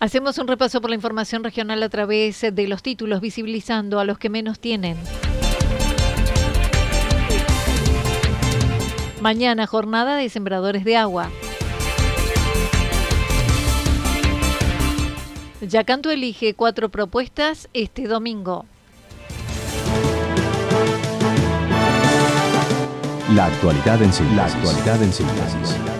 Hacemos un repaso por la información regional a través de los títulos, visibilizando a los que menos tienen. Mañana jornada de sembradores de agua. Yacanto elige cuatro propuestas este domingo. La actualidad en síntesis. La actualidad en síntesis.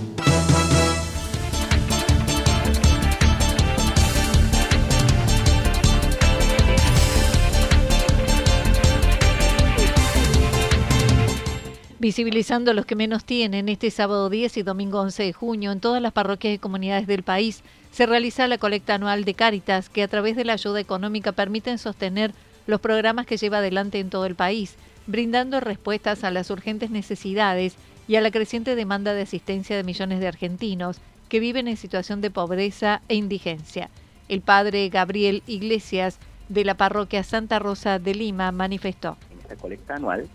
Visibilizando a los que menos tienen, este sábado 10 y domingo 11 de junio en todas las parroquias y comunidades del país se realiza la colecta anual de Cáritas, que a través de la ayuda económica permiten sostener los programas que lleva adelante en todo el país, brindando respuestas a las urgentes necesidades y a la creciente demanda de asistencia de millones de argentinos que viven en situación de pobreza e indigencia. El padre Gabriel Iglesias de la parroquia Santa Rosa de Lima manifestó. En esta colecta anual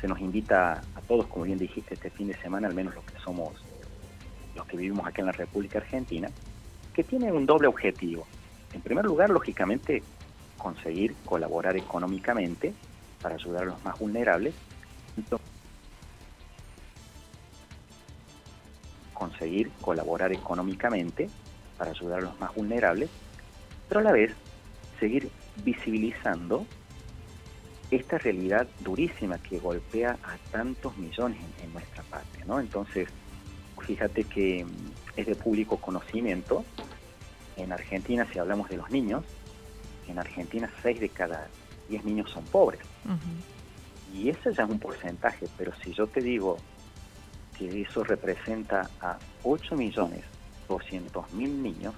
se nos invita todos, como bien dijiste, este fin de semana, al menos los que somos los que vivimos aquí en la República Argentina, que tiene un doble objetivo. En primer lugar, lógicamente, conseguir colaborar económicamente para ayudar a los más vulnerables. conseguir colaborar económicamente para ayudar a los más vulnerables, pero a la vez seguir visibilizando esta realidad durísima que golpea a tantos millones en, nuestra patria, ¿no? Entonces, fíjate que es de público conocimiento. En Argentina, si hablamos de los niños, en Argentina 6 de cada 10 niños son pobres. Y ese ya es un porcentaje, pero si yo te digo que eso representa a 8 millones 200 mil niños,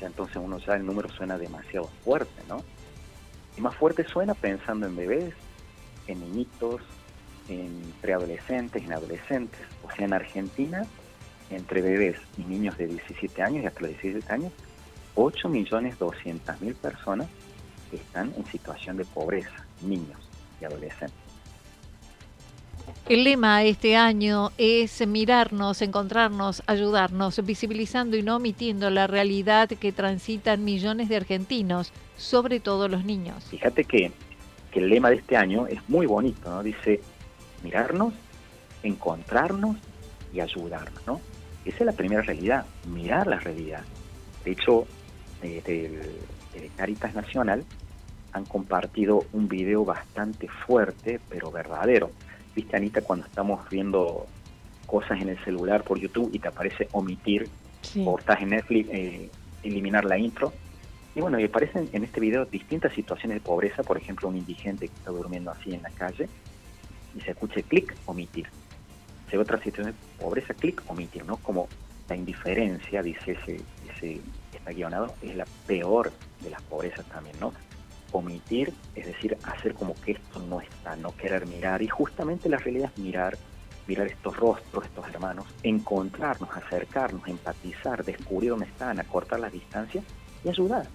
ya entonces uno ya el número suena demasiado fuerte, ¿no? Más fuerte suena pensando en bebés, en niñitos, en preadolescentes, en adolescentes. O sea, en Argentina entre bebés y niños de 17 años y hasta los 17 años, 8.200.000 personas están en situación de pobreza, niños y adolescentes. El lema este año es mirarnos, encontrarnos, ayudarnos, visibilizando y no omitiendo la realidad que transitan millones de argentinos, sobre todo los niños. Fíjate que, el lema de este año es muy bonito, ¿no? Dice mirarnos, encontrarnos y ayudarnos, ¿no? Esa es la primera realidad, mirar la realidad. De hecho, de Caritas Nacional han compartido un video bastante fuerte, pero verdadero viste Anita cuando estamos viendo cosas en el celular por YouTube y te aparece omitir o estás en Netflix eh, eliminar la intro. Y bueno y aparecen en este video distintas situaciones de pobreza por ejemplo un indigente que está durmiendo así en la calle y se escucha clic omitir. Se ve otra situación de pobreza clic omitir no como la indiferencia dice ese ese está guionado es la peor de las pobrezas también no omitir, es decir, hacer como que esto no está, no querer mirar. Y justamente la realidad es mirar, mirar estos rostros, estos hermanos, encontrarnos, acercarnos, empatizar, descubrir dónde están, acortar las distancias y ayudar.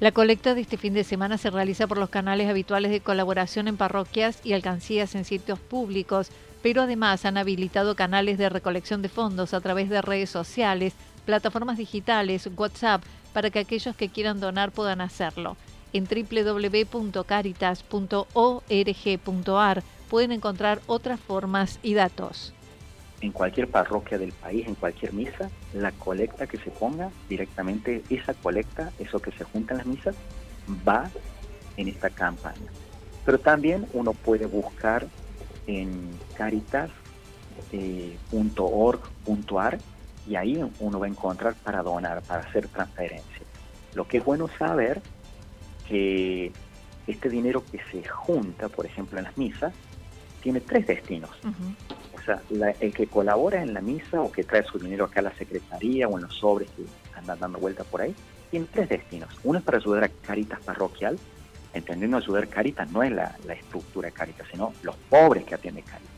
La colecta de este fin de semana se realiza por los canales habituales de colaboración en parroquias y alcancías en sitios públicos, pero además han habilitado canales de recolección de fondos a través de redes sociales, plataformas digitales, WhatsApp, para que aquellos que quieran donar puedan hacerlo en www.caritas.org.ar pueden encontrar otras formas y datos. En cualquier parroquia del país, en cualquier misa, la colecta que se ponga directamente, esa colecta, eso que se junta en las misas, va en esta campaña. Pero también uno puede buscar en caritas.org.ar y ahí uno va a encontrar para donar, para hacer transferencia. Lo que es bueno saber que este dinero que se junta, por ejemplo, en las misas, tiene tres destinos. O sea, el que colabora en la misa o que trae su dinero acá a la secretaría o en los sobres que andan dando vuelta por ahí, tiene tres destinos. Uno es para ayudar a Caritas Parroquial, entendiendo ayudar Caritas no es la, la estructura de Caritas, sino los pobres que atiende Caritas.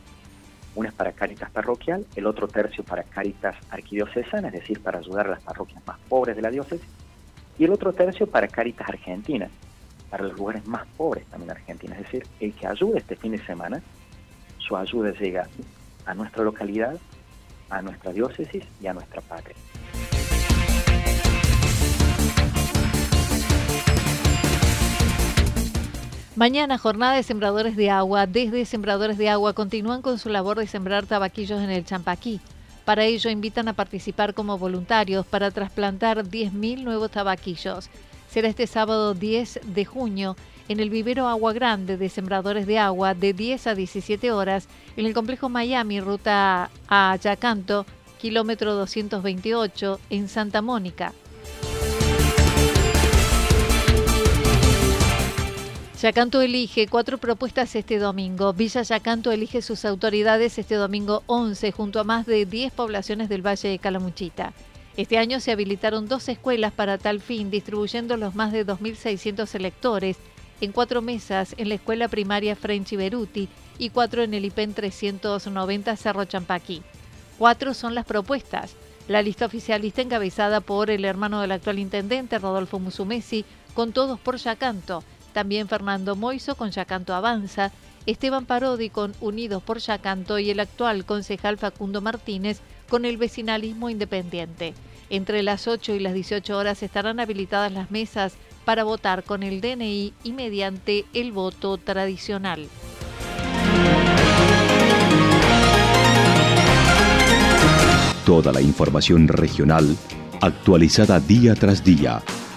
Uno es para Caritas Parroquial, el otro tercio para Caritas Arquidiocesana, es decir, para ayudar a las parroquias más pobres de la diócesis, y el otro tercio para Caritas Argentina, para los lugares más pobres también Argentina. Es decir, el que ayude este fin de semana, su ayuda llega a nuestra localidad, a nuestra diócesis y a nuestra patria. Mañana, jornada de sembradores de agua. Desde Sembradores de Agua continúan con su labor de sembrar tabaquillos en el Champaquí. Para ello invitan a participar como voluntarios para trasplantar 10.000 nuevos tabaquillos. Será este sábado 10 de junio en el vivero Agua Grande de Sembradores de Agua de 10 a 17 horas en el complejo Miami, ruta a Yacanto, kilómetro 228 en Santa Mónica. Yacanto elige cuatro propuestas este domingo. Villa Yacanto elige sus autoridades este domingo 11 junto a más de 10 poblaciones del Valle de Calamuchita. Este año se habilitaron dos escuelas para tal fin, distribuyendo los más de 2.600 electores en cuatro mesas en la escuela primaria French Beruti y cuatro en el IPEN 390 Cerro Champaquí. Cuatro son las propuestas. La lista oficialista encabezada por el hermano del actual intendente Rodolfo Musumesi, con todos por Yacanto también Fernando Moiso con Yacanto Avanza, Esteban Parodi con Unidos por Yacanto y el actual concejal Facundo Martínez con el vecinalismo independiente. Entre las 8 y las 18 horas estarán habilitadas las mesas para votar con el DNI y mediante el voto tradicional. Toda la información regional actualizada día tras día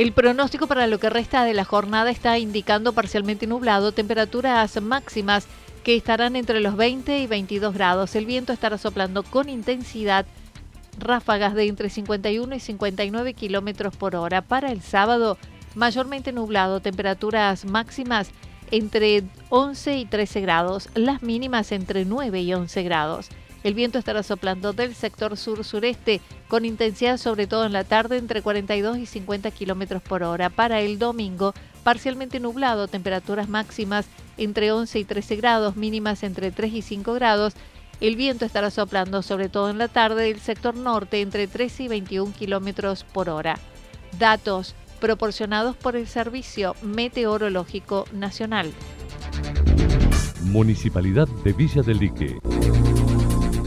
El pronóstico para lo que resta de la jornada está indicando parcialmente nublado, temperaturas máximas que estarán entre los 20 y 22 grados. El viento estará soplando con intensidad, ráfagas de entre 51 y 59 kilómetros por hora. Para el sábado, mayormente nublado, temperaturas máximas entre 11 y 13 grados, las mínimas entre 9 y 11 grados. El viento estará soplando del sector sur-sureste con intensidad sobre todo en la tarde entre 42 y 50 kilómetros por hora. Para el domingo, parcialmente nublado, temperaturas máximas entre 11 y 13 grados, mínimas entre 3 y 5 grados. El viento estará soplando sobre todo en la tarde del sector norte entre 13 y 21 kilómetros por hora. Datos proporcionados por el Servicio Meteorológico Nacional. Municipalidad de Villa del Lique.